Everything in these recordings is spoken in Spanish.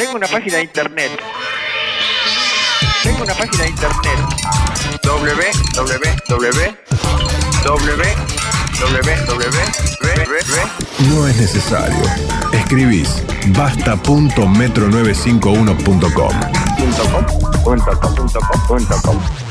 Tengo una página de internet. Tengo una página de internet. www No es necesario. Escribís basta.metro95uno.com.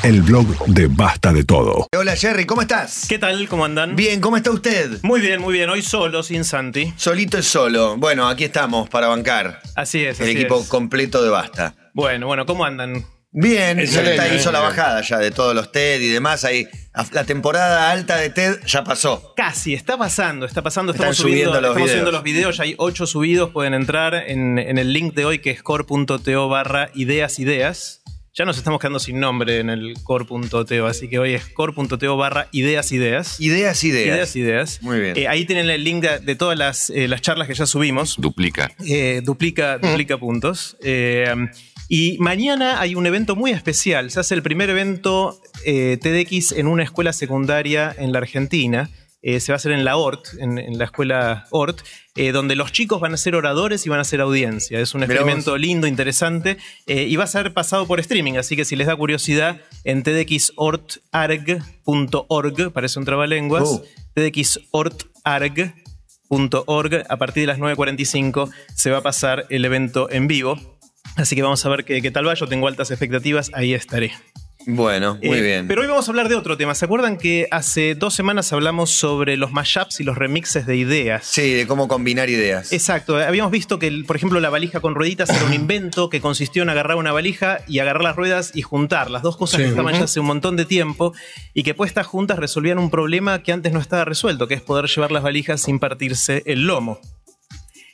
El blog de Basta de Todo. Hola Jerry, ¿cómo estás? ¿Qué tal? ¿Cómo andan? Bien, ¿cómo está usted? Muy bien, muy bien. Hoy solo, sin Santi. Solito es solo. Bueno, aquí estamos para bancar. Así es. El así equipo es. completo de Basta. Bueno, bueno, ¿cómo andan? Bien, Excelente, ya está, hizo la bien. bajada ya de todos los TED y demás. Ahí, la temporada alta de TED ya pasó. Casi, está pasando, está pasando. Están Estamos subiendo, subiendo los estamos videos. subiendo los videos. Ya hay ocho subidos. Pueden entrar en, en el link de hoy que es core.to barra ideas ideas. Ya nos estamos quedando sin nombre en el core.to, así que hoy es core.to barra ideas ideas. Ideas, ideas. Ideas, ideas. Muy bien. Eh, ahí tienen el link de, de todas las, eh, las charlas que ya subimos. Duplica. Eh, duplica, duplica puntos. Y mañana hay un evento muy especial. Se hace el primer evento eh, TEDx en una escuela secundaria en la Argentina. Eh, se va a hacer en la ORT, en, en la escuela ORT, eh, donde los chicos van a ser oradores y van a ser audiencia. Es un Mirá experimento vos. lindo, interesante, eh, y va a ser pasado por streaming. Así que si les da curiosidad, en tedxortarg.org, parece un trabalenguas, tedxortarg.org, a partir de las 9.45 se va a pasar el evento en vivo. Así que vamos a ver qué, qué tal va. Yo tengo altas expectativas, ahí estaré. Bueno, muy Eh, bien. Pero hoy vamos a hablar de otro tema. ¿Se acuerdan que hace dos semanas hablamos sobre los mashups y los remixes de ideas? Sí, de cómo combinar ideas. Exacto, habíamos visto que, por ejemplo, la valija con rueditas era un invento que consistió en agarrar una valija y agarrar las ruedas y juntar, las dos cosas que estaban ya hace un montón de tiempo y que puestas juntas resolvían un problema que antes no estaba resuelto, que es poder llevar las valijas sin partirse el lomo.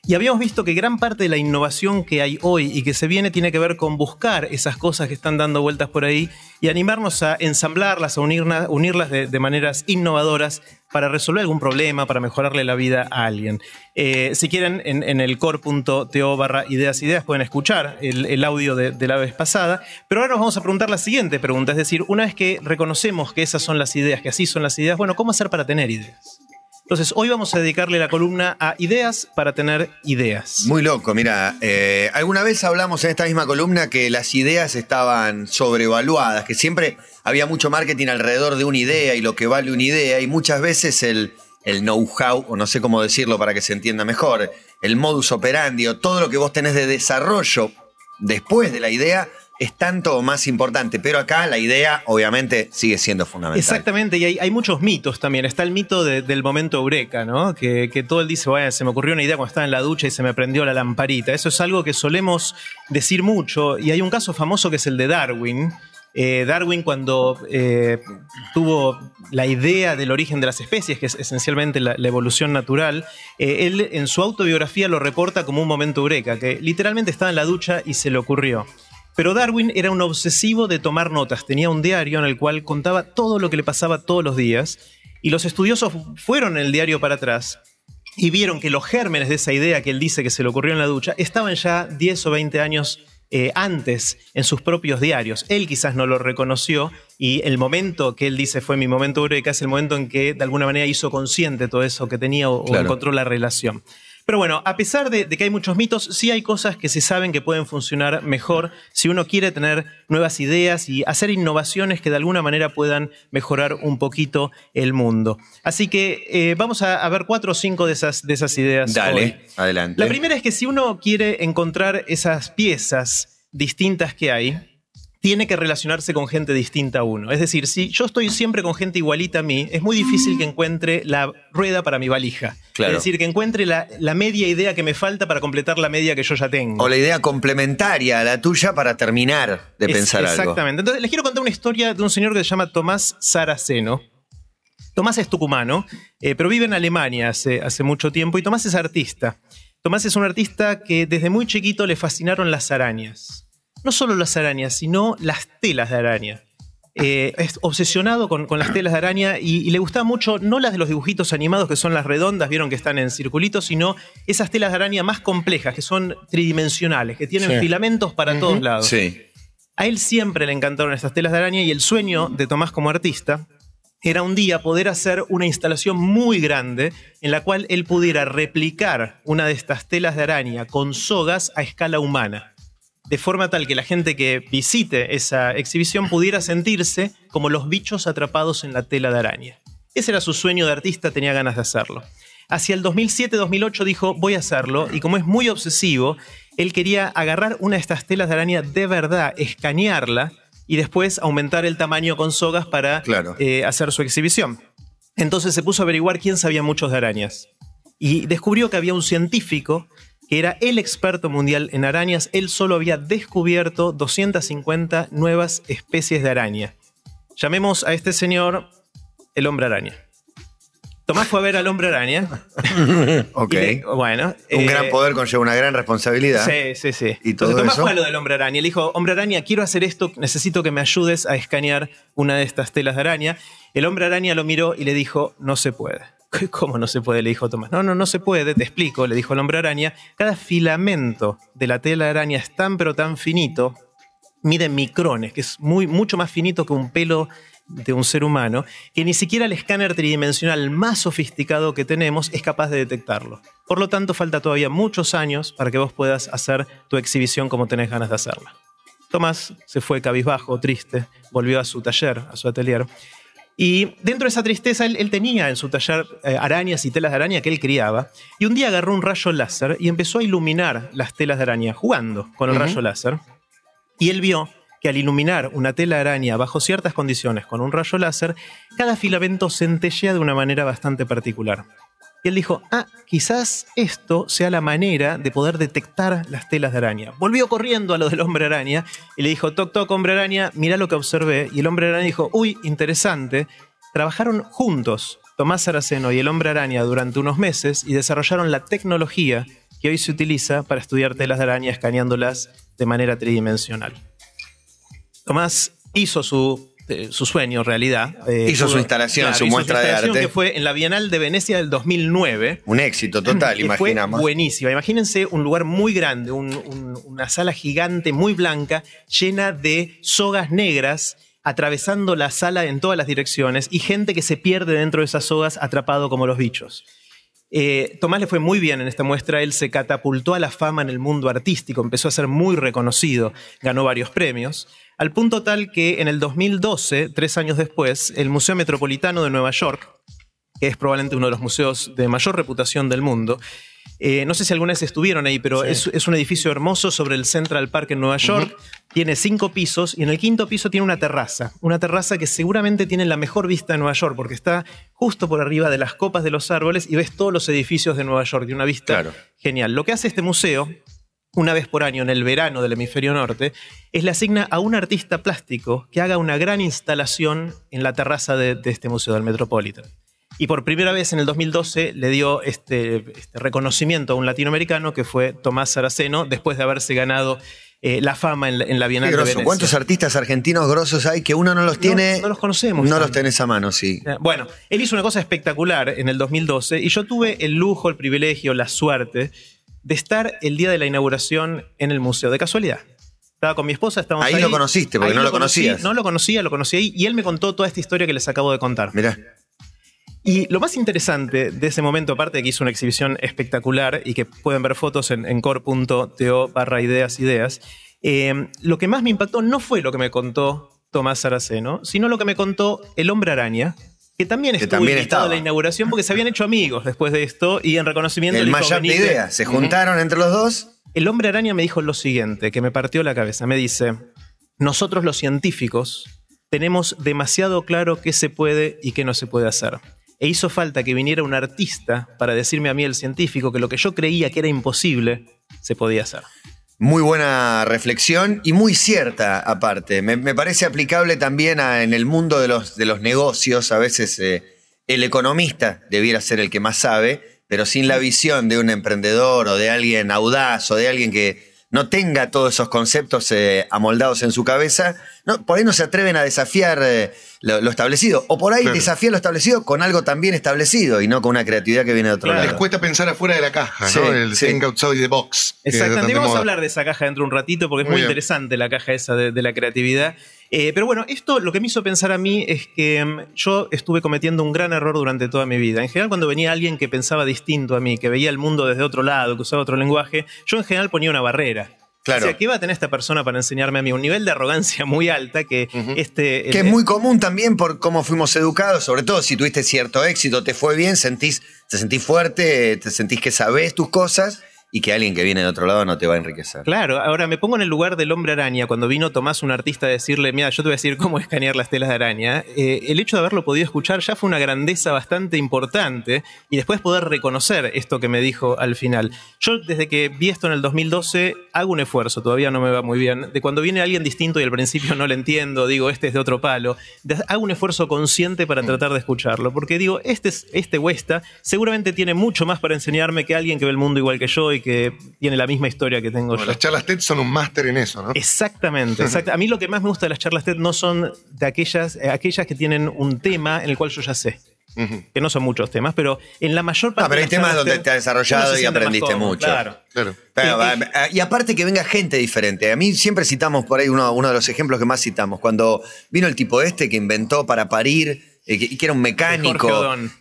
Y habíamos visto que gran parte de la innovación que hay hoy y que se viene tiene que ver con buscar esas cosas que están dando vueltas por ahí y animarnos a ensamblarlas, a unirlas de, maneras innovadoras para resolver algún problema, para mejorarle la vida a alguien. Eh, si quieren, en, en el core.to barra ideas ideas pueden escuchar el, el audio de, de la vez pasada, pero ahora nos vamos a preguntar la siguiente pregunta, es decir, una vez que reconocemos que esas son las ideas, que así son las ideas, bueno, ¿cómo hacer para tener ideas? Entonces, hoy vamos a dedicarle la columna a ideas para tener ideas. Muy loco, mira, eh, alguna vez hablamos en esta misma columna que las ideas estaban sobrevaluadas, que siempre había mucho marketing alrededor de una idea y lo que vale una idea, y muchas veces el, el know-how, o no sé cómo decirlo para que se entienda mejor, el modus operandi o todo lo que vos tenés de desarrollo después de la idea es tanto o más importante, pero acá la idea obviamente sigue siendo fundamental. Exactamente, y hay, muchos mitos también. Está el mito de- del momento eureka, ¿no? Que, que todo el dice, bueno, se me ocurrió una idea cuando estaba en la ducha y se me prendió la lamparita. Eso es algo que solemos decir mucho, y hay un caso famoso que es el de Darwin. Eh, Darwin cuando eh, tuvo la idea del origen de las especies, que es esencialmente la, la evolución natural, eh, él en su autobiografía lo reporta como un momento eureka, que literalmente estaba en la ducha y se le ocurrió. Pero Darwin era un obsesivo de tomar notas. Tenía un diario en el cual contaba todo lo que le pasaba todos los días. Y los estudiosos fueron en el diario para atrás y vieron que los gérmenes de esa idea que él dice que se le ocurrió en la ducha estaban ya 10 o 20 años eh, antes en sus propios diarios. Él quizás no lo reconoció y el momento que él dice fue mi momento eureka es el momento en que de alguna manera hizo consciente todo eso que tenía o, o Claro. encontró la relación. Pero bueno, a pesar de, de que hay muchos mitos, sí hay cosas que se saben que pueden funcionar mejor si uno quiere tener nuevas ideas y hacer innovaciones que de alguna manera puedan mejorar un poquito el mundo. Así que eh, vamos a, a ver cuatro o cinco de esas, de esas ideas. Dale, hoy. adelante. La primera es que si uno quiere encontrar esas piezas distintas que hay, tiene que relacionarse con gente distinta a uno. Es decir, si yo estoy siempre con gente igualita a mí, es muy difícil que encuentre la rueda para mi valija. Claro. Es decir, que encuentre la, la media idea que me falta para completar la media que yo ya tengo. O la idea complementaria a la tuya para terminar de Es- pensar algo. Exactamente. Entonces, les quiero contar una historia de un señor que se llama Tomás Saraceno. Tomás es tucumano, eh, pero vive en Alemania hace, hace mucho tiempo y Tomás es artista. Tomás es un artista que desde muy chiquito le fascinaron las arañas. No solo las arañas, sino las telas de araña. Eh, es obsesionado con, con las telas de araña y, y le gustaban mucho, no las de los dibujitos animados que son las redondas, vieron que están en circulitos, sino esas telas de araña más complejas, que son tridimensionales, que tienen Sí. filamentos para todos lados. Sí. A él siempre le encantaron estas telas de araña y el sueño de Tomás como artista era un día poder hacer una instalación muy grande en la cual él pudiera replicar una de estas telas de araña con sogas a escala humana, de forma tal que la gente que visite esa exhibición pudiera sentirse como los bichos atrapados en la tela de araña. Ese era su sueño de artista, tenía ganas de hacerlo. Hacia el 2007-2008 dijo, voy a hacerlo, y como es muy obsesivo, él quería agarrar una de estas telas de araña de verdad, escanearla, y después aumentar el tamaño con sogas para eh, hacer su exhibición. Entonces se puso a averiguar quién sabía muchos de arañas. Y descubrió que había un científico que era el experto mundial en arañas. Él solo había descubierto 250 nuevas especies de araña. Llamemos a este señor el hombre araña. Tomás fue a ver al hombre araña. ok. bueno. Un eh, gran poder conlleva una gran responsabilidad. Sí, sí, sí. Y todo Tomás fue a lo del hombre araña. Le dijo, hombre araña, quiero hacer esto, necesito que me ayudes a escanear una de estas telas de araña. El hombre araña lo miró y le dijo, no se puede. ¿Cómo no se puede? Le dijo Tomás. No, no, no se puede, te explico, le dijo el hombre araña. Cada filamento de la tela araña es tan pero tan finito, mide micrones, que es muy, mucho más finito que un pelo de un ser humano que ni siquiera el escáner tridimensional más sofisticado que tenemos es capaz de detectarlo. Por lo tanto, falta todavía muchos años para que vos puedas hacer tu exhibición como tenés ganas de hacerla. Tomás se fue cabizbajo, triste, volvió a su taller, a su atelier. Y dentro de esa tristeza, él, tenía en su taller eh, arañas y telas de araña que él criaba. Y un día agarró un rayo láser y empezó a iluminar las telas de araña, jugando con el rayo láser. Y él vio que al iluminar una tela araña bajo ciertas condiciones con un rayo láser, cada filamento centellea de una manera bastante particular. Y él dijo, ah, quizás esto sea la manera de poder detectar las telas de araña. Volvió corriendo a lo del hombre araña y le dijo, toc, toc, hombre araña, mira lo que observé. Y el hombre araña dijo, uy, interesante. Trabajaron juntos, Tomás Saraceno y el hombre araña, durante unos meses y desarrollaron la tecnología que hoy se utiliza para estudiar telas de araña escaneándolas de manera tridimensional. Tomás hizo su, eh, su sueño realidad. Eh, hizo su instalación, su muestra de arte. que fue en la Bienal de Venecia del 2009. Un éxito total, imaginamos. Fue buenísima. Imagínense un lugar muy grande, una sala gigante, muy blanca, llena de sogas negras atravesando la sala en todas las direcciones y gente que se pierde dentro de esas sogas atrapado como los bichos. Eh, Tomás le fue muy bien en esta muestra, él se catapultó a la fama en el mundo artístico, empezó a ser muy reconocido, ganó varios premios al punto tal que en el 2012, tres años después, el Museo Metropolitano de Nueva York, que es probablemente uno de los museos de mayor reputación del mundo, eh, no sé si alguna vez estuvieron ahí, pero es, un edificio hermoso sobre el Central Park en Nueva York. Tiene cinco pisos y en el quinto piso tiene una terraza. Una terraza que seguramente tiene la mejor vista de Nueva York porque está justo por arriba de las copas de los árboles y ves todos los edificios de Nueva York. Tiene una vista genial. Lo que hace este museo una vez por año en el verano del hemisferio norte, es le asigna a un artista plástico que haga una gran instalación en la terraza de, este Museo del Metropolitan. Y por primera vez en el 2012 le dio este, este, reconocimiento a un latinoamericano que fue Tomás Saraceno, después de haberse ganado eh, la fama en la, Bienal de Venecia. ¿Cuántos artistas argentinos grosos hay que uno no los tiene? No, los conocemos. No los tenés a mano, sí. Eh, bueno, él hizo una cosa espectacular en el 2012 y yo tuve el lujo, el privilegio, la suerte de estar el día de la inauguración en el museo, de casualidad. Estaba con mi esposa, estábamos ahí. Ahí lo conociste, porque no lo, conocías. no lo conocía, lo conocí ahí, y él me contó toda esta historia que les acabo de contar. Mirá. Y lo más interesante de ese momento, aparte de que hizo una exhibición espectacular y que pueden ver fotos en, core.to barra ideas ideas, eh, lo que más me impactó no fue lo que me contó Tomás Saraceno, sino lo que me contó el hombre araña, que también estuvo también invitado a la inauguración porque se habían hecho amigos después de esto y en reconocimiento el mashup de ideas se juntaron entre los dos. El hombre araña me dijo lo siguiente que me partió la cabeza me dice nosotros los científicos tenemos demasiado claro qué se puede y qué no se puede hacer e hizo falta que viniera un artista para decirme a mí el científico que lo que yo creía que era imposible se podía hacer muy buena reflexión y muy cierta aparte. Me, parece aplicable también en el mundo de los, de los negocios. A veces eh, el economista debiera ser el que más sabe, pero sin la visión de un emprendedor o de alguien audaz o de alguien que no tenga todos esos conceptos eh, amoldados en su cabeza, no, por ahí no se atreven a desafiar eh, lo, lo establecido. O por ahí Claro. desafían lo establecido con algo también establecido y no con una creatividad que viene de otro Claro. Les lado. cuesta pensar afuera de la caja, Sí, ¿no? El sí. think outside the box. Exactamente, vamos a hablar de esa caja dentro de un ratito porque es Muy interesante la caja esa de, de la creatividad. Eh, pero bueno, esto lo que me hizo pensar a mí es que mm, yo estuve cometiendo un gran error durante toda mi vida. En general, cuando venía alguien que pensaba distinto a mí, que veía el mundo desde otro lado, que usaba otro lenguaje, yo en general ponía una barrera. Claro. O sea, ¿qué va a tener esta persona para enseñarme a mí? Un nivel de arrogancia muy alta que este... Que es muy común también por cómo fuimos educados, sobre todo si tuviste cierto éxito, te fue bien, sentís, te sentís fuerte, te sentís que sabés tus cosas y que alguien que viene de otro lado no te va a enriquecer. Claro, ahora me pongo en el lugar del hombre araña. Cuando vino Tomás, un artista, a decirle, mira, yo te voy a decir cómo escanear las telas de araña. eh, el hecho de haberlo podido escuchar ya fue una grandeza bastante importante y después poder reconocer esto que me dijo al final. Yo desde que vi esto en el 2012 hago un esfuerzo, todavía no me va muy bien, de cuando viene alguien distinto y al principio no lo entiendo, digo, este es de otro palo, hago un esfuerzo consciente para tratar de escucharlo, porque digo, este, es- este o esta seguramente tiene mucho más para enseñarme que alguien que ve el mundo igual que yo y que tiene la misma historia que tengo Bueno, yo. las charlas TED son un máster en eso, ¿no? Exactamente, exact- A mí lo que más me gusta de las charlas TED no son de aquellas, eh, aquellas que tienen un tema en el cual yo ya sé. Que no son muchos temas, pero en la mayor parte Ah, pero hay temas donde te has desarrollado y aprendiste cómodo, mucho. Claro. Claro. Pero, Eh, eh, y aparte que venga gente diferente. A mí siempre citamos por ahí uno, uno de los ejemplos que más citamos. Cuando vino el tipo este que inventó para parir eh, que, y que era un mecánico.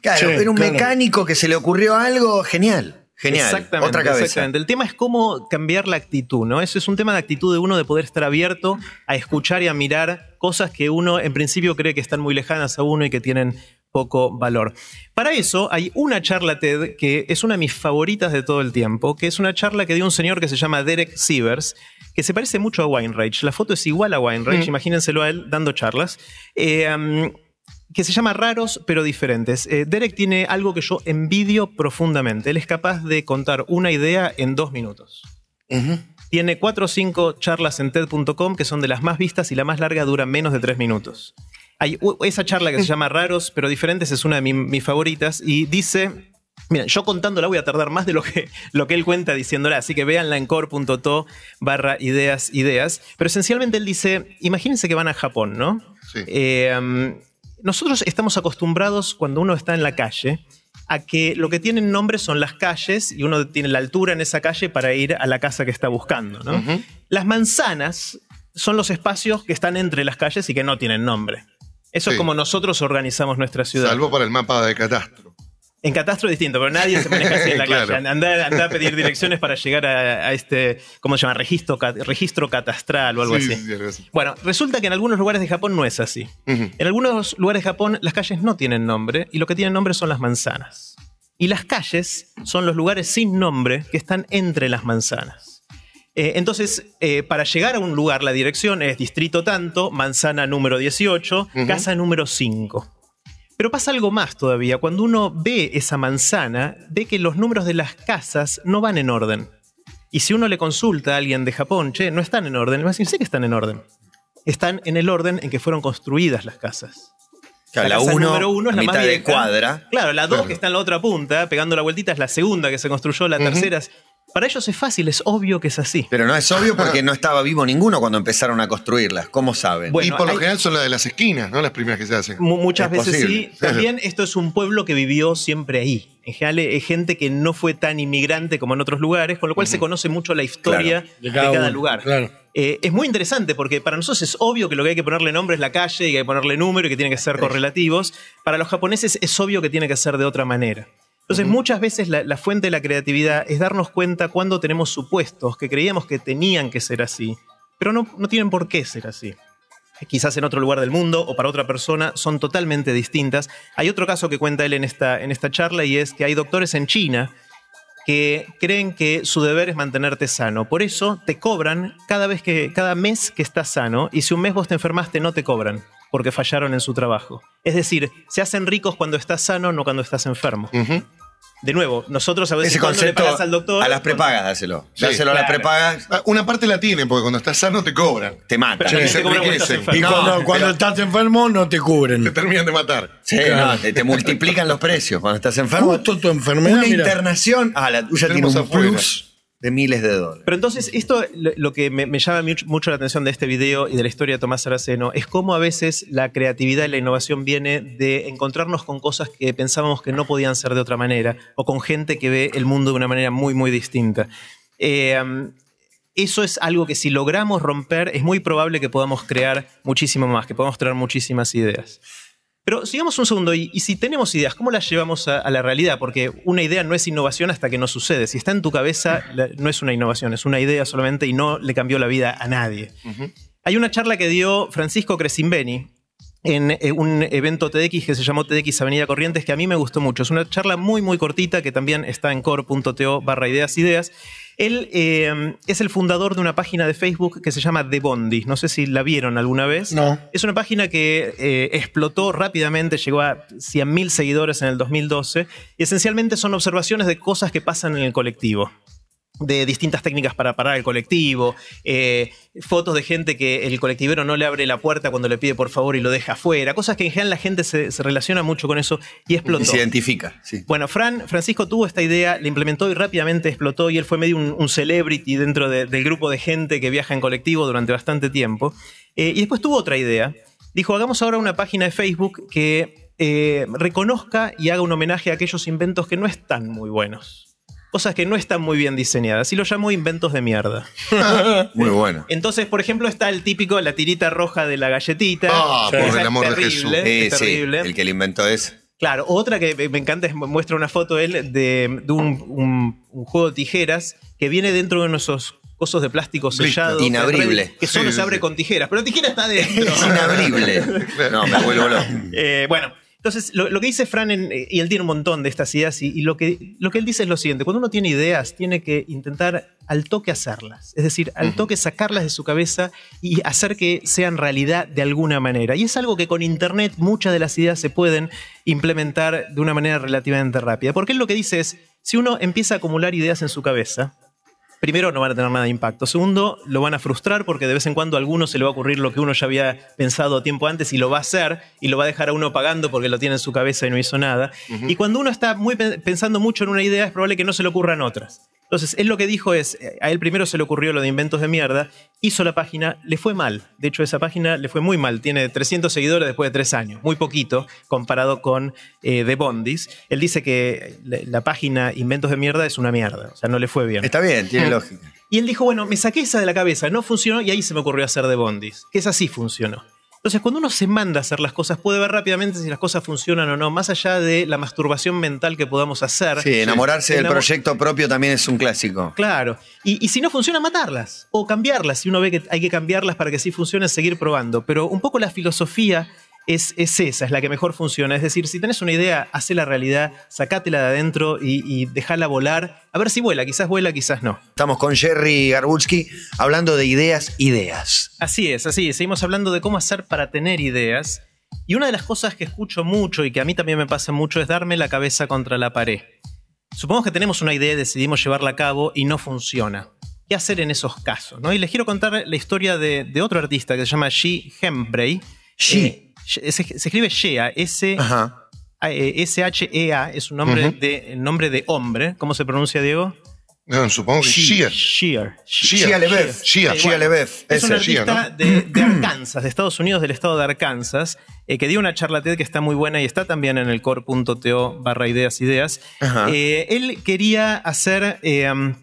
Claro, Sí, era un claro. mecánico que se le ocurrió algo genial. Genial. Exactamente, Otra cabeza. exactamente. El tema es cómo cambiar la actitud, ¿no? Eso es un tema de actitud de uno de poder estar abierto a escuchar y a mirar cosas que uno en principio cree que están muy lejanas a uno y que tienen poco valor. Para eso hay una charla TED que es una de mis favoritas de todo el tiempo, que es una charla que dio un señor que se llama Derek Sievers, que se parece mucho a Weinreich. La foto es igual a Weinreich, imagínenselo a él dando charlas. Eh, um, que se llama Raros pero diferentes. Eh, Derek tiene algo que yo envidio profundamente. Él es capaz de contar una idea en dos minutos. Tiene cuatro o cinco charlas en TED.com que son de las más vistas y la más larga dura menos de tres minutos. Hay esa charla que se llama Raros pero diferentes es una de mi- mis favoritas y dice... Mira, yo contándola voy a tardar más de lo que, lo que él cuenta diciéndola, así que véanla en core.to barra ideas, ideas. Pero esencialmente él dice, imagínense que van a Japón, ¿no? Sí. Eh, um, nosotros estamos acostumbrados cuando uno está en la calle a que lo que tienen nombre son las calles y uno tiene la altura en esa calle para ir a la casa que está buscando. ¿no? Las manzanas son los espacios que están entre las calles y que no tienen nombre. Eso Sí. es como nosotros organizamos nuestra ciudad. Salvo para el mapa de catastro. En catastro distinto, pero nadie se maneja así en la Claro. calle. Anda, anda a pedir direcciones para llegar a, a este, ¿cómo se llama? Registro, registro catastral o algo Sí, así. sí, algo así. Bueno, resulta que en algunos lugares de Japón no es así. Ujú. En algunos lugares de Japón las calles no tienen nombre y lo que tienen nombre son las manzanas. Y las calles son los lugares sin nombre que están entre las manzanas. Eh, entonces, eh, para llegar a un lugar, la dirección es distrito tanto, manzana número 18, casa número 5. Pero pasa algo más todavía. Cuando uno ve esa manzana, ve que los números de las casas no van en orden. Y si uno le consulta a alguien de Japón, che, no están en orden, le va a decir, sé que están en orden. Están en el orden en que fueron construidas las casas. Claro, la casa uno, número uno es la más de cuadra. Claro, la 2 Claro. que está en la otra punta, pegando la vueltita, es la segunda que se construyó, la tercera. es- Para ellos es fácil, es obvio que es así. Pero no es obvio porque no estaba vivo ninguno cuando empezaron a construirlas. ¿Cómo saben? Bueno, y por lo hay- general son las de las esquinas, ¿no? Las primeras que se hacen. Mu- Muchas Es veces posible. sí. También esto es un pueblo que vivió siempre ahí. En general es gente que no fue tan inmigrante como en otros lugares, con lo cual se conoce mucho la historia Claro. de cada, lugar. claro. Eh, es muy interesante porque para nosotros es obvio que lo que hay que ponerle nombre es la calle y que hay que ponerle número y que tienen que ser correlativos. Para los japoneses es obvio que tiene que ser de otra manera. Entonces, muchas veces la, la fuente de la creatividad es darnos cuenta cuando tenemos supuestos que creíamos que tenían que ser así, pero no, no tienen por qué ser así quizás en otro lugar del mundo o para otra persona, son totalmente distintas. Hay otro caso que cuenta él en esta, en esta charla y es que hay doctores en China que creen que su deber es mantenerte sano. Por eso te cobran cada vez que, cada mes que estás sano, y si un mes vos te enfermaste, no te cobran, porque fallaron en su trabajo. Es decir, se hacen ricos cuando estás sano, no cuando estás enfermo. De nuevo, nosotros a veces Ese cuando le concepto pagas al doctor. a las prepagas dáselo. Sí, dáselo a las prepagas, Ah, Una parte la tienen, porque cuando estás sano te cobran. te mata. Pero Sí, te cobran cuando estás enriquecen. Y enfermo. No, cuando, cuando estás enfermo no te Te cubren. terminan de matar. Sí, no, te, te multiplican los precios cuando estás enfermo. Justo tu enfermedad, Una mira. internación. Ah, la tuya tiene un plus. De miles de dólares. Pero entonces, esto lo que me, llama mucho, la atención de este video y de la historia de Tomás Araceno es cómo a veces la creatividad y la innovación viene de encontrarnos con cosas que pensábamos que no podían ser de otra manera o con gente que ve el mundo de una manera muy, muy distinta. Eh, um, eso es algo que si logramos romper, es muy probable que podamos crear muchísimo más, que podamos traer muchísimas ideas. Pero sigamos un segundo, y, y si tenemos ideas, ¿cómo las llevamos a, a la realidad? Porque una idea no es innovación hasta que no sucede. Si está en tu cabeza, la- no es una innovación, es una idea solamente y no le cambió la vida a nadie. Hay una charla que dio Francisco Crescimbeni en eh, un evento TEDx que se llamó TEDx Avenida Corrientes, que a mí me gustó mucho. Es una charla muy, muy cortita que también está en core.to barra ideas ideas. Él eh, es el fundador de una página de Facebook que se llama The Bondi. No sé si la vieron alguna vez. No. Es una página que eh, explotó rápidamente, llegó a 100.000 seguidores en el 2012 y esencialmente son observaciones de cosas que pasan en el colectivo de distintas técnicas para parar el colectivo, eh, fotos de gente que el colectivero no le abre la puerta cuando le pide por favor y lo deja afuera, cosas que en general la gente se, se relaciona mucho con eso y explotó. Y se identifica, sí. Bueno, Fran, Francisco tuvo esta idea, la implementó y rápidamente explotó y él fue medio un, un celebrity dentro de- del grupo de gente que viaja en colectivo durante bastante tiempo. Eh, y después tuvo otra idea. Dijo, hagamos ahora una página de Facebook que eh, reconozca y haga un homenaje a aquellos inventos que no están muy buenos. Cosas que no están muy bien diseñadas. Y lo llamó inventos de mierda. Muy bueno. Entonces, por ejemplo, está el típico, la tirita roja de la galletita. Ah, por el amor de terrible, Jesús. Eh, sí, terrible. el que le inventó es. Claro, otra que me- encanta es muestra una foto él de, de un, un- un juego de tijeras que viene dentro de de esos cosos de plástico sellado. Inabrible. Que solo Sí, se abre sí. con tijeras, pero la tijera está dentro. Es inabrible. No, me vuelvo loco. Eh, bueno, entonces lo, lo que dice Fran, en- eh, y él tiene un montón de estas ideas, y, y lo, que, lo que él dice es lo siguiente, cuando uno tiene ideas, tiene que intentar al toque hacerlas, es decir, al toque sacarlas de su cabeza y hacer que sean realidad de alguna manera. Y es algo que con Internet muchas de las ideas se pueden implementar de una manera relativamente rápida, porque él lo que dice es, si uno empieza a acumular ideas en su cabeza, primero no van a tener nada de impacto. Segundo, lo van a frustrar porque de vez en cuando a alguno se le va a ocurrir lo que uno ya había pensado tiempo antes y lo va a hacer y lo va a dejar a uno pagando porque lo tiene en su cabeza y no hizo nada. Y cuando uno está muy pe- pensando mucho en una idea es probable que no se le ocurran otras. Entonces, él lo que dijo es, eh, a él primero se le ocurrió lo de inventos de mierda, hizo la página, le fue mal. De hecho, esa página le fue muy mal. Tiene 300 seguidores después de tres años, muy poquito comparado con eh, The Bondis. Él dice que la, la página Inventos de mierda es una mierda, o sea, no le fue bien. Está bien, tiene lógica. Y él dijo, bueno, me saqué esa de la cabeza, no funcionó y ahí se me ocurrió hacer de Bondis, que esa sí funcionó. Entonces, cuando uno se manda a hacer las cosas, puede ver rápidamente si las cosas funcionan o no, más allá de la masturbación mental que podamos hacer. Sí, enamorarse del proyecto propio también es un clásico. Claro. Y, y si no funciona, matarlas. O cambiarlas. Si uno ve que hay que cambiarlas para que sí funcione, seguir probando. Pero un poco la filosofía es, es esa, es la que mejor funciona. Es decir, si tenés una idea, hacela realidad, sacátela de adentro y, y dejala volar. A ver si vuela. Quizás vuela, quizás no. Estamos con Jerry Garbutsky hablando de ideas, ideas. Así es, así es. Seguimos hablando de cómo hacer para tener ideas. Y una de las cosas que escucho mucho y que a mí también me pasa mucho es darme la cabeza contra la pared. Supongamos que tenemos una idea y decidimos llevarla a cabo y no funciona. ¿Qué hacer en esos casos? ¿no? Y les quiero contar la historia de, de otro artista que se llama Shi Hembrey. Shi. Se, se escribe Shea, S, Ajá. eh, S-H-E-A, es un nombre, de, nombre de hombre. ¿Cómo se pronuncia, Diego? No, supongo que. Shear. Sí, Shia bueno, LeBeouf. Es un de, de Arkansas, de Estados Unidos, del estado de Arkansas, eh, que dio una charla TED que está muy buena y está también en el core.to barra ideas ideas. Eh, él quería hacer... eh, um,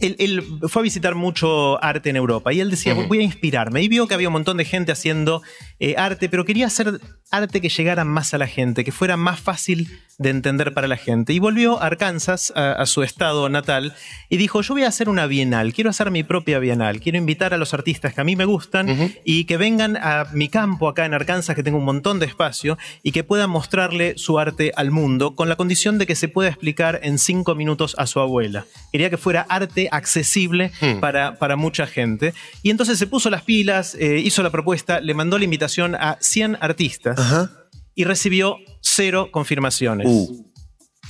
él, él fue a visitar mucho arte en Europa y él decía, voy a inspirarme. Y vio que había un montón de gente haciendo eh, arte, pero quería hacer arte que llegara más a la gente, que fuera más fácil de entender para la gente. Y volvió a Arkansas, a, a su estado natal, y dijo, yo voy a hacer una bienal, quiero hacer mi propia bienal, quiero invitar a los artistas que a mí me gustan y que vengan a mi campo acá en Arkansas, que tengo un montón de espacio, y que puedan mostrarle su arte al mundo, con la condición de que se pueda explicar en cinco minutos a su abuela. Quería que fuera arte accesible para, para mucha gente. Y entonces se puso las pilas, eh, hizo la propuesta, le mandó la invitación a 100 artistas Ajá. y recibió cero confirmaciones. Uh.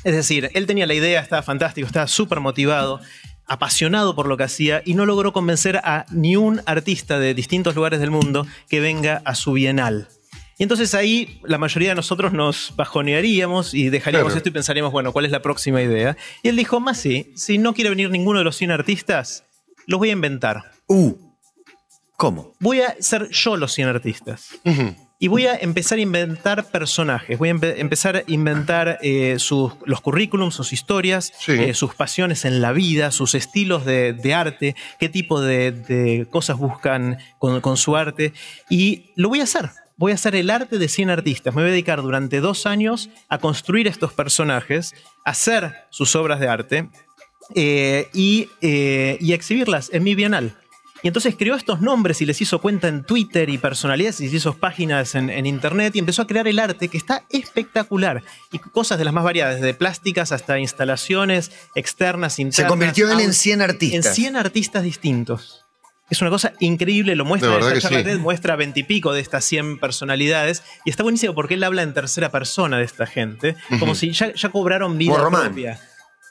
Es decir, él tenía la idea, estaba fantástico, estaba súper motivado, apasionado por lo que hacía y no logró convencer a ni un artista de distintos lugares del mundo que venga a su bienal. Y entonces ahí la mayoría de nosotros nos bajonearíamos y dejaríamos Claro. esto y pensaríamos, bueno, ¿cuál es la próxima idea? Y él dijo, más sí, si no quiere venir ninguno de los 100 artistas, los voy a inventar. Uh. ¿Cómo? Voy a ser yo los 100 artistas. Y voy a empezar a inventar personajes, voy a empe- empezar a inventar eh, sus, los currículums, sus historias, Sí. eh, sus pasiones en la vida, sus estilos de, de arte, qué tipo de, de cosas buscan con, con su arte. Y lo voy a hacer. Voy a hacer el arte de 100 artistas. Me voy a dedicar durante dos años a construir estos personajes, a hacer sus obras de arte eh, y, eh, y a exhibirlas en mi bienal. Y entonces creó estos nombres y les hizo cuenta en Twitter y personalidades y hizo páginas en, en internet y empezó a crear el arte que está espectacular. Y cosas de las más variadas, desde plásticas hasta instalaciones externas, internas. Se convirtió él en audio- 100 en artistas. 100 artistas distintos. Es una cosa increíble, lo muestra De en verdad esta que charla sí. TED, muestra veintipico de estas 100 personalidades y está buenísimo porque él habla en tercera persona de esta gente, como si ya, ya cobraron vida Como Román. propia.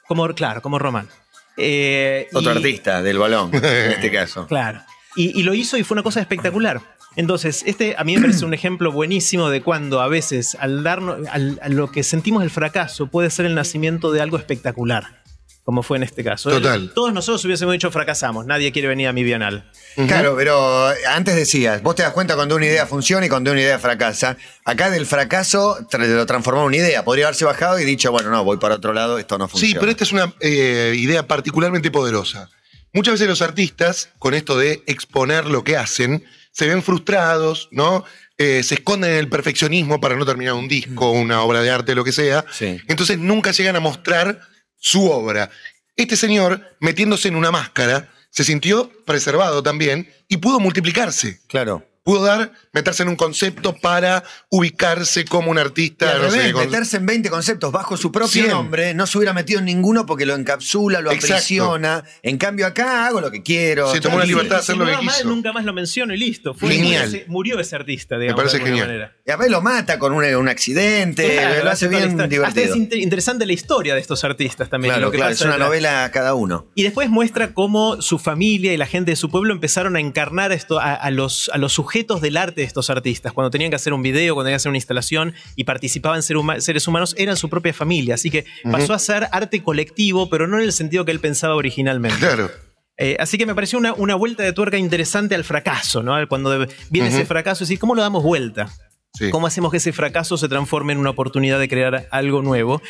Como, claro, como Román. Eh, Otro y- artista del balón, en este caso. Claro. Y, y lo hizo y fue una cosa espectacular. Entonces, este a mí me parece un ejemplo buenísimo de cuando a veces al darnos, al- a lo que sentimos el fracaso puede ser el nacimiento de algo espectacular, como fue en este caso. Total. Todos nosotros hubiésemos dicho fracasamos, nadie quiere venir a mi bienal. Claro, pero antes decías, vos te das cuenta cuando una idea funciona y cuando una idea fracasa. Acá del fracaso tra- lo transformó en una idea. Podría haberse bajado y dicho, bueno, no, voy para otro lado, esto no funciona. Sí, pero esta es una eh, idea particularmente poderosa. Muchas veces los artistas, con esto de exponer lo que hacen, se ven frustrados, ¿no? Eh, se esconden en el perfeccionismo para no terminar un disco, una obra de arte, lo que sea. Sí. Entonces nunca llegan a mostrar su obra. Este señor, metiéndose en una máscara, se sintió preservado también y pudo multiplicarse. Claro. Pudo dar, meterse en un concepto para ubicarse como un Y artista. al no sé, revés, con- meterse en 20 conceptos bajo su propio nombre, no se hubiera metido en ninguno porque lo encapsula, lo Exacto. aprisiona. En cambio, acá hago lo que quiero. Se tomó la libertad de hacer lo que nunca más- quiso. Nunca más lo menciono y listo. Fue, Genial. Murió ese, murió ese artista, digamos. parece de alguna genial. manera. Y a veces lo mata con un, un accidente, Claro, lo hace bien historia. Hasta divertido. es inter- interesante la historia de estos artistas también. Claro, lo que claro, pasa es una detrás. novela cada uno. Y después muestra cómo su familia y la gente de su pueblo empezaron a encarnar esto, a, a los, a los sujetos del arte de estos artistas. Cuando tenían que hacer un video, cuando tenían que hacer una instalación y participaban seres humanos, eran su propia familia. Así que pasó a ser arte colectivo, pero no en el sentido que él pensaba originalmente. Claro. Eh, así que me pareció una, una vuelta de tuerca interesante al fracaso, ¿no? Cuando viene ese fracaso, es decir, ¿cómo lo damos vuelta? Sí. ¿Cómo hacemos que ese fracaso se transforme en una oportunidad de crear algo nuevo?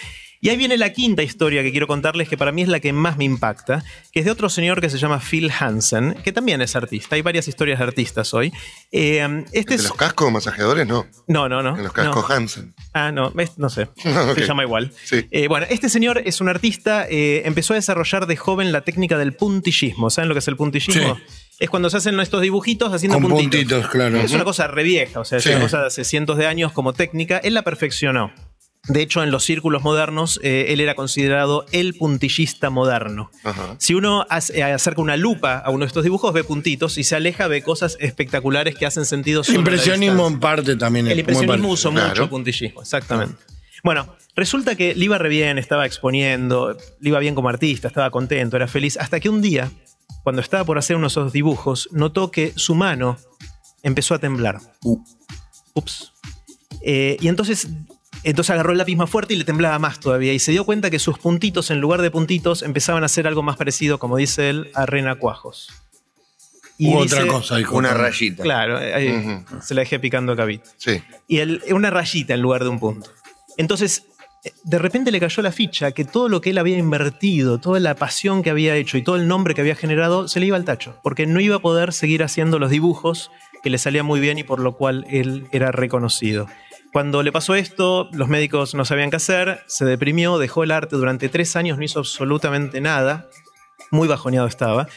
Y ahí viene la quinta historia que quiero contarles, que para mí es la que más me impacta, que es de otro señor que se llama Phil Hansen, que también es artista. Hay varias historias de artistas hoy. Eh, este ¿De es... los cascos masajeadores? No. No, no, no. En los cascos no. Hansen. Ah, no, no sé. Se llama igual. Sí. Eh, bueno, este señor es un artista, eh, empezó a desarrollar de joven la técnica del puntillismo. ¿Saben lo que es el puntillismo? Sí. Es cuando se hacen estos dibujitos haciendo Con puntitos. puntitos, claro. Es una cosa re vieja, o sea, Sí. es una cosa de hace cientos de años como técnica. Él la perfeccionó. De hecho, en los círculos modernos, eh, él era considerado el puntillista moderno. Ajá. Si uno hace- eh, acerca una lupa a uno de estos dibujos, ve puntitos y se aleja, ve cosas espectaculares que hacen sentido El impresionismo en parte también El impresionismo usó Claro. mucho puntillismo, exactamente. Bueno, resulta que le iba re bien, estaba exponiendo, le iba bien como artista, estaba contento, era feliz, hasta que un día, cuando estaba por hacer unos esos dibujos, notó que su mano empezó a temblar. Ups. Eh, y entonces, entonces agarró el lápiz más fuerte y le temblaba más todavía. Y se dio cuenta que sus puntitos, en lugar de puntitos, empezaban a hacer algo más parecido, como dice él, a renacuajos. Y U dice- otra cosa, hijo. Una rayita. Claro, ahí Ujú. se la dejé picando a Cavit Sí. y el- una rayita en lugar de un punto. Entonces, eh, de repente le cayó la ficha que todo lo que él había invertido, toda la pasión que había hecho y todo el nombre que había generado, se le iba al tacho, porque no iba a poder seguir haciendo los dibujos que le salían muy bien y por lo cual él era reconocido. Cuando le pasó esto, los médicos no sabían qué hacer, se deprimió, dejó el arte durante tres años, no hizo absolutamente nada, muy bajoneado estaba.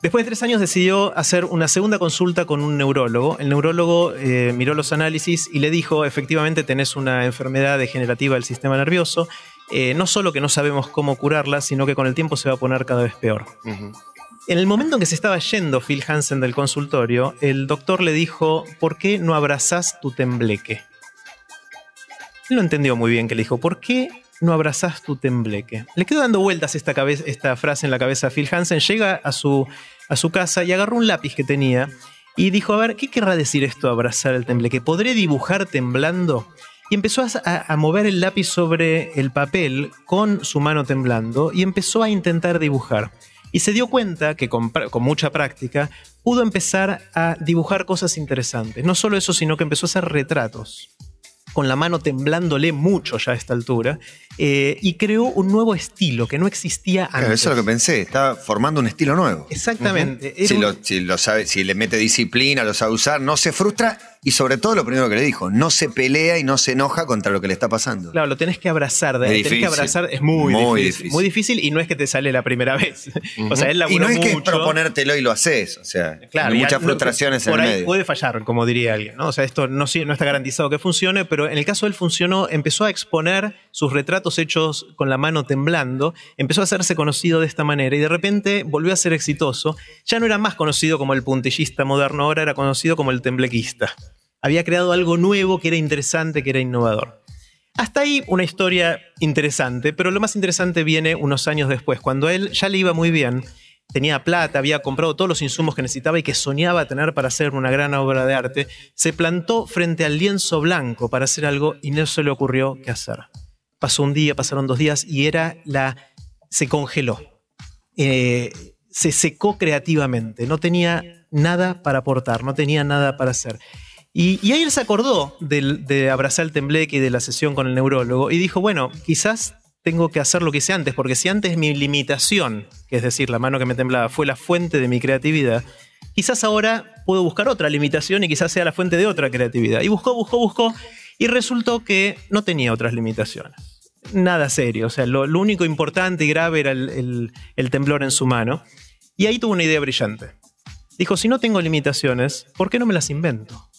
Después de tres años decidió hacer una segunda consulta con un neurólogo. El neurólogo eh, miró los análisis y le dijo, efectivamente tenés una enfermedad degenerativa del sistema nervioso. Eh, no solo que no sabemos cómo curarla, sino que con el tiempo se va a poner cada vez peor. En el momento en que se estaba yendo Phil Hansen del consultorio, el doctor le dijo, ¿por qué no abrazás tu tembleque? Él no entendió muy bien que le dijo, ¿por qué no abrazás tu tembleque? Le quedó dando vueltas esta, cabeza- esta frase en la cabeza a Phil Hansen, llega a su, a su casa y agarró un lápiz que tenía Y dijo, a ver, ¿qué querrá decir esto abrazar el tembleque? ¿Podré dibujar temblando? Y empezó a, mover el lápiz sobre el papel con su mano temblando y empezó a intentar dibujar. Y se dio cuenta que con, con, mucha práctica pudo empezar a dibujar cosas interesantes. No solo eso, sino que empezó a hacer retratos con la mano temblándole mucho ya a esta altura, eh, y creó un nuevo estilo que no existía antes. Claro, eso es lo que pensé, estaba formando un estilo nuevo. Exactamente. Uh -huh. si, lo, si, lo, sabe, si le mete disciplina, lo sabe usar, no se frustra y sobre todo lo primero que le dijo, no se pelea y no se enoja contra lo que le está pasando. Claro, lo tenés que abrazar, de, tenés que abrazar, es muy, muy difícil, difícil, Muy difícil y no es que te sale la primera vez. Uh -huh. O sea, él y no es que mucho. es proponértelo y lo haces, o sea, claro, hay muchas no, frustraciones por en el ahí medio. puede fallar, como diría alguien, ¿no? O sea, esto no, no está garantizado que funcione, pero en el caso de él funcionó, empezó a exponer sus retratos hechos con la mano temblando, empezó a hacerse conocido de esta manera y de repente volvió a ser exitoso. Ya no era más conocido como el puntillista moderno, ahora era conocido como el temblequista. Había creado algo nuevo que era interesante, que era innovador. Hasta ahí una historia interesante, pero lo más interesante viene unos años después, cuando a él ya le iba muy bien, tenía plata, había comprado todos los insumos que necesitaba y que soñaba tener para hacer una gran obra de arte, se plantó frente al lienzo blanco para hacer algo y no se le ocurrió qué hacer. Pasó un día, pasaron dos días y era la... se congeló. Eh, se secó creativamente, no tenía nada para aportar, no tenía nada para hacer. Y, y él se acordó de, abrazar el tembleque y de la sesión con el neurólogo y dijo, bueno, quizás tengo que hacer lo que hice antes, porque si antes mi limitación, que es decir, la mano que me temblaba, fue la fuente de mi creatividad, quizás ahora puedo buscar otra limitación y quizás sea la fuente de otra creatividad. Y buscó, buscó, buscó, y resultó que no tenía otras limitaciones. Nada serio, o sea, lo, único importante y grave era el temblor en su mano. Y ahí tuvo una idea brillante. Dijo, si no tengo limitaciones, ¿por qué no me las invento?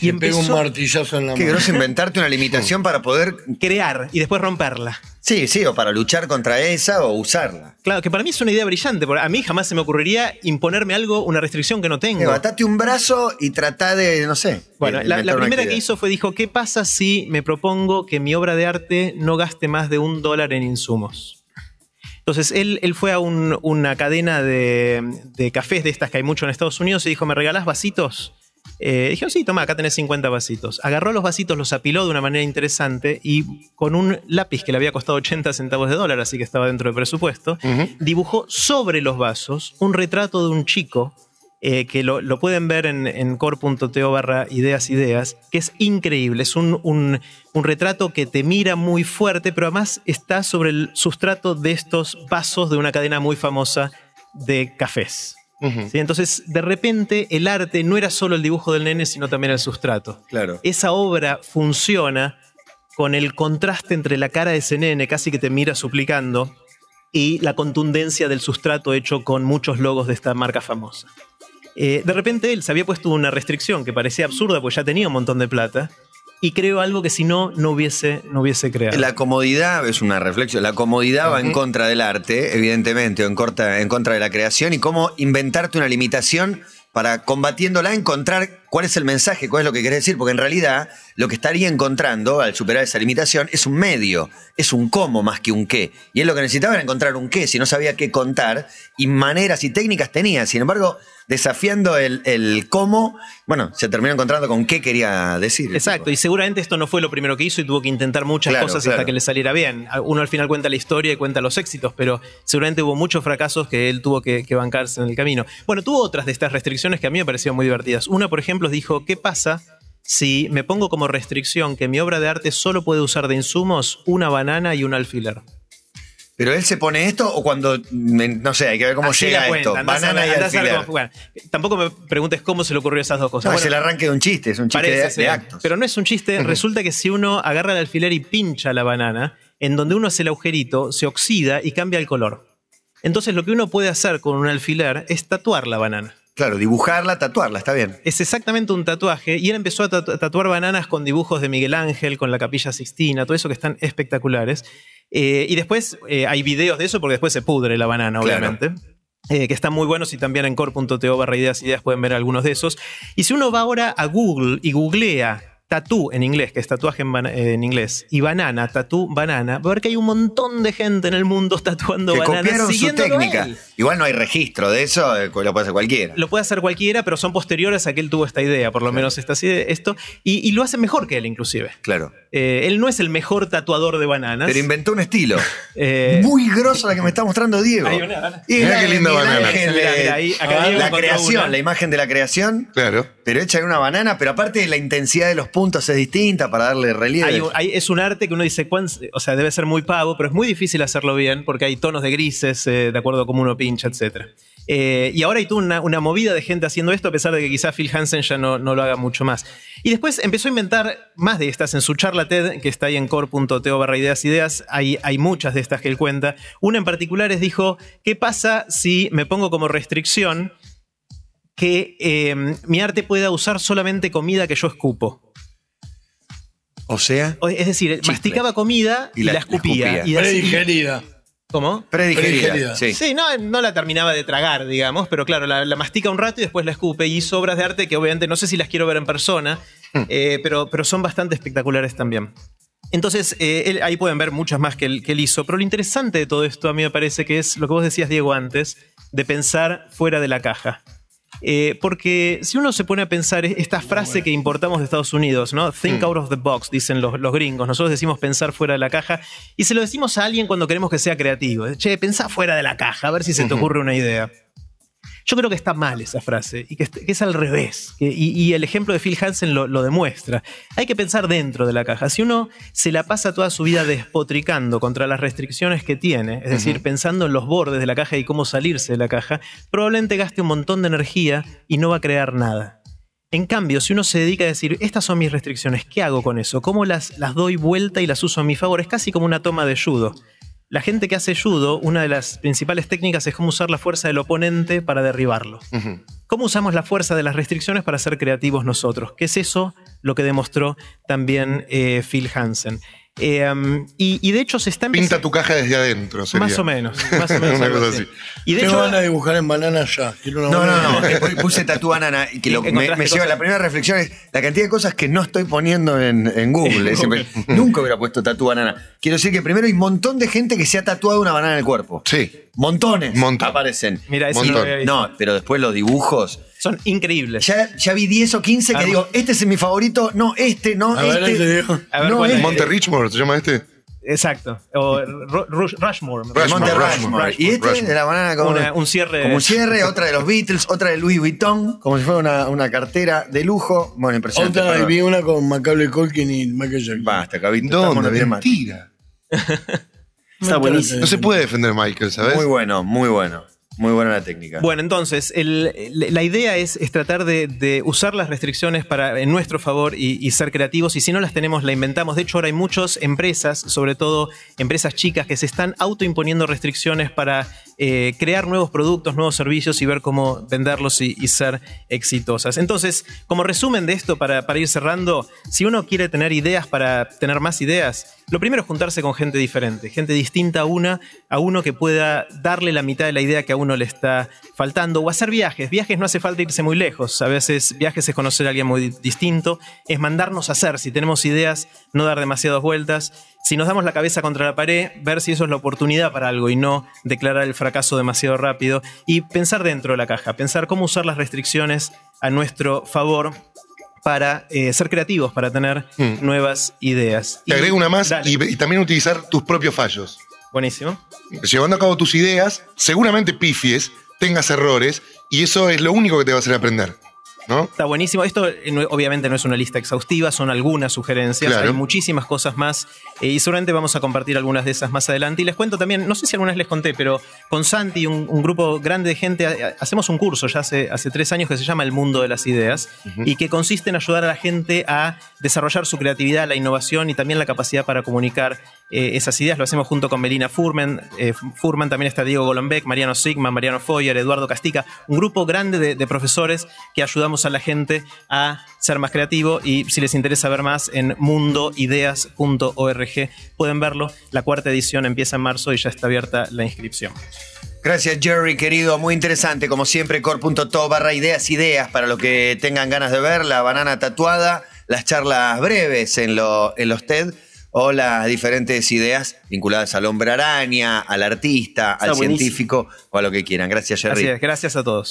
Y, y empezó un martillazo en la Qué mano. inventarte una limitación para poder crear y después romperla. Sí, sí, o para luchar contra esa o usarla. Claro, que para mí es una idea brillante, porque a mí jamás se me ocurriría imponerme algo, una restricción que no tengo. Levantate un brazo y trata de, no sé. Bueno, la, la primera que hizo fue, dijo, ¿qué pasa si me propongo que mi obra de arte no gaste más de un dólar en insumos? Entonces él, él fue a un, una cadena de, de, cafés de estas que hay mucho en Estados Unidos y dijo, ¿me regalás vasitos? Eh, dijeron, sí, toma, acá tenés 50 vasitos. Agarró los vasitos, los apiló de una manera interesante y con un lápiz que le había costado 80 centavos de dólar, así que estaba dentro del presupuesto, uh -huh. dibujó sobre los vasos un retrato de un chico eh, que lo, lo, pueden ver en, en core.to barra ideas ideas, que es increíble. Es un, un, un, retrato que te mira muy fuerte, pero además está sobre el sustrato de estos vasos de una cadena muy famosa de cafés. Uh -huh. ¿Sí? Entonces, de repente, el arte no era solo el dibujo del nene, sino también el sustrato. Claro. Esa obra funciona con el contraste entre la cara de ese nene, casi que te mira suplicando, y la contundencia del sustrato hecho con muchos logos de esta marca famosa. Eh, de repente él se había puesto una restricción que parecía absurda, pues ya tenía un montón de plata, y creó algo que si no, no hubiese, no hubiese creado. La comodidad, es una reflexión, la comodidad uh -huh. va en contra del arte, evidentemente, o en, corta, en contra de la creación, y cómo inventarte una limitación para combatiéndola encontrar cuál es el mensaje, cuál es lo que querés decir, porque en realidad lo que estaría encontrando al superar esa limitación es un medio, es un cómo más que un qué. Y él lo que necesitaba era encontrar un qué, si no sabía qué contar, y maneras y técnicas tenía. Sin embargo, desafiando el, el cómo, bueno, se terminó encontrando con qué quería decir. Exacto, y seguramente esto no fue lo primero que hizo y tuvo que intentar muchas claro, cosas claro. hasta que le saliera bien. Uno al final cuenta la historia y cuenta los éxitos, pero seguramente hubo muchos fracasos que él tuvo que, que bancarse en el camino. Bueno, tuvo otras de estas restricciones que a mí me parecieron muy divertidas. Una, por ejemplo, dijo, ¿qué pasa si me pongo como restricción que mi obra de arte solo puede usar de insumos una banana y un alfiler? Pero él se pone esto o cuando, no sé, hay que ver cómo Así llega cuenta, esto. Banana a, y alfiler. Cómo, bueno, tampoco me preguntes cómo se le ocurrió esas dos cosas. No, bueno, es el arranque de un chiste, es un chiste parece, de, sí. de, actos. Pero no es un chiste, resulta que si uno agarra el alfiler y pincha la banana, en donde uno hace el agujerito, se oxida y cambia el color. Entonces lo que uno puede hacer con un alfiler es tatuar la banana. Claro, dibujarla, tatuarla, está bien. Es exactamente un tatuaje y él empezó a tatu tatuar bananas con dibujos de Miguel Ángel, con la capilla Sixtina, todo eso que están espectaculares. Eh, y después eh, hay videos de eso porque después se pudre la banana, Claro. obviamente. Eh, que están muy buenos y también en core.to barra ideas ideas pueden ver algunos de esos. Y si uno va ahora a Google y googlea tatú en inglés, que es tatuaje en, eh, en inglés, y banana, tatú, banana, va a ver que hay un montón de gente en el mundo tatuando Que bananas copiaron su técnica. Igual no hay registro de eso, eh, lo puede hacer cualquiera. Lo puede hacer cualquiera, pero son posteriores a que él tuvo esta idea, por lo menos esta, esto, y, y, lo hace mejor que él inclusive. Claro. Eh, él no es el mejor tatuador de bananas. Pero inventó un estilo. Eh, Muy grosso la que me está mostrando Diego. Hay una, y qué linda banana. la creación, la imagen de la creación. Claro. Pero hecha en una banana, pero aparte la intensidad de los puntos es distinta para darle relieve. es un arte que uno dice, o sea, debe ser muy pavo, pero es muy difícil hacerlo bien porque hay tonos de grises, de acuerdo a cómo uno pincha, etc. Eh, y ahora hay toda una, movida de gente haciendo esto, a pesar de que quizá Phil Hansen ya no, lo haga mucho más. Y después empezó a inventar más de estas en su charla TED, que está ahí en core.to barra ideas ideas. Hay, hay muchas de estas que él cuenta. Una en particular es, dijo, ¿qué pasa si me pongo como restricción que eh, mi arte pueda usar solamente comida que yo escupo? O sea. Es decir, masticaba comida y, la, escupía. Y Predigerida. ¿Cómo? Predigerida. Sí, sí no, no, la terminaba de tragar, digamos, pero claro, la, mastica un rato y después la escupe. Y hizo obras de arte que obviamente no sé si las quiero ver en persona, hmm. eh, pero, pero son bastante espectaculares también. Entonces, eh, ahí pueden ver muchas más que él, que él hizo. Pero lo interesante de todo esto a mí me parece que es lo que vos decías, Diego, antes, de pensar fuera de la caja. Eh, porque si uno se pone a pensar esta frase que importamos de Estados Unidos, ¿no? Think mm. out of the box, dicen los, los, gringos. Nosotros decimos pensar fuera de la caja y se lo decimos a alguien cuando queremos que sea creativo. Che, pensá fuera de la caja, a ver si se te ocurre una idea. Yo creo que está mal esa frase y que, es al revés. y, el ejemplo de Phil Hansen lo, demuestra. Hay que pensar dentro de la caja. Si uno se la pasa toda su vida despotricando contra las restricciones que tiene, es decir, pensando en los bordes de la caja y cómo salirse de la caja, probablemente gaste un montón de energía y no va a crear nada. En cambio, si uno se dedica a decir, estas son mis restricciones, ¿qué hago con eso? ¿Cómo las, las doy vuelta y las uso a mi favor? Es casi como una toma de judo. La gente que hace judo, una de las principales técnicas es cómo usar la fuerza del oponente para derribarlo. ¿Cómo usamos la fuerza de las restricciones para ser creativos nosotros? ¿Qué es eso lo que demostró también eh, Phil Hansen? Eh, y, de hecho se está Pinta tu caja desde adentro, sería. Más o menos. Más o menos Una cosa así. Y de hecho, van a dibujar en banana ya? no, no, no, Puse tatú banana y que lo, me, lleva. La primera reflexión es la cantidad de cosas que no estoy poniendo en, Google. nunca hubiera puesto tatú banana. Quiero decir que primero hay un montón de gente que se ha tatuado una banana en el cuerpo. Sí. Montones Montón. aparecen. Mira, No, pero después los dibujos. Son increíbles. Ya, ya vi 10 o 15 que digo, este es mi favorito, no, este, no, a este. Ver, este a ver, no, este. Monte Richmond, ¿se llama este? Exacto. O Rushmore. Monte Rushmore. Y este de la banana como un cierre. Como un cierre, otra de los Beatles, otra de Louis Vuitton, como si fuera una, una cartera de lujo. Bueno, impresionante. Otra, vi una con Macaulay Culkin y Michael Jackson. Basta, Cabito. ¿Dónde? Mentira. Está buenísimo. No se puede defender Michael, ¿sabes? Muy bueno, muy bueno. Muy buena la técnica. Bueno, entonces, la idea es, tratar de, usar las restricciones para, en nuestro favor y, ser creativos. Y si no las tenemos, la inventamos. De hecho, ahora hay muchas empresas, sobre todo empresas chicas, que se están autoimponiendo restricciones para eh, crear nuevos productos, nuevos servicios y ver cómo venderlos y, ser exitosas. Entonces, como resumen de esto, para, para ir cerrando, si uno quiere tener ideas para tener más ideas, lo primero es juntarse con gente diferente, gente distinta a una, a uno que pueda darle la mitad de la idea que a uno le está faltando, o hacer viajes. Viajes no hace falta irse muy lejos, a veces viajes es conocer a alguien muy distinto, es mandarnos a hacer, si tenemos ideas, no dar demasiadas vueltas. Si nos damos la cabeza contra la pared, ver si eso es la oportunidad para algo y no declarar el fracaso demasiado rápido. Y pensar dentro de la caja, pensar cómo usar las restricciones a nuestro favor para eh, ser creativos, para tener hmm. nuevas ideas. Te agrego una más y, también utilizar tus propios fallos. Buenísimo. Llevando a cabo tus ideas, seguramente pifies, tengas errores, y eso es lo único que te va a hacer aprender. Está buenísimo. Esto eh, obviamente no es una lista exhaustiva, son algunas sugerencias. Hay muchísimas cosas más eh, y seguramente vamos a compartir algunas de esas más adelante. Y les cuento también, no sé si algunas les conté, pero con Santi, un, un grupo grande de gente, hacemos un curso ya hace, hace tres años que se llama El Mundo de las Ideas y que consiste en ayudar a la gente a desarrollar su creatividad, la innovación y también la capacidad para comunicar eh, esas ideas. Lo hacemos junto con Melina Furman. Furman también está Diego Golombek, Mariano Sigman, Mariano Foyer, Eduardo Castica. Un grupo grande de, de profesores que ayudamos a la gente a ser más creativo y si les interesa ver más en mundoideas.org pueden verlo. La cuarta edición empieza en marzo y ya está abierta la inscripción. Gracias Jerry, querido, muy interesante. Como siempre, core.to barra ideas, ideas para los que tengan ganas de ver, la banana tatuada, las charlas breves en, en los TED o las diferentes ideas vinculadas al hombre araña, al artista, al buenísimo. científico o a lo que quieran. Gracias, Jerry. Así es, gracias a todos.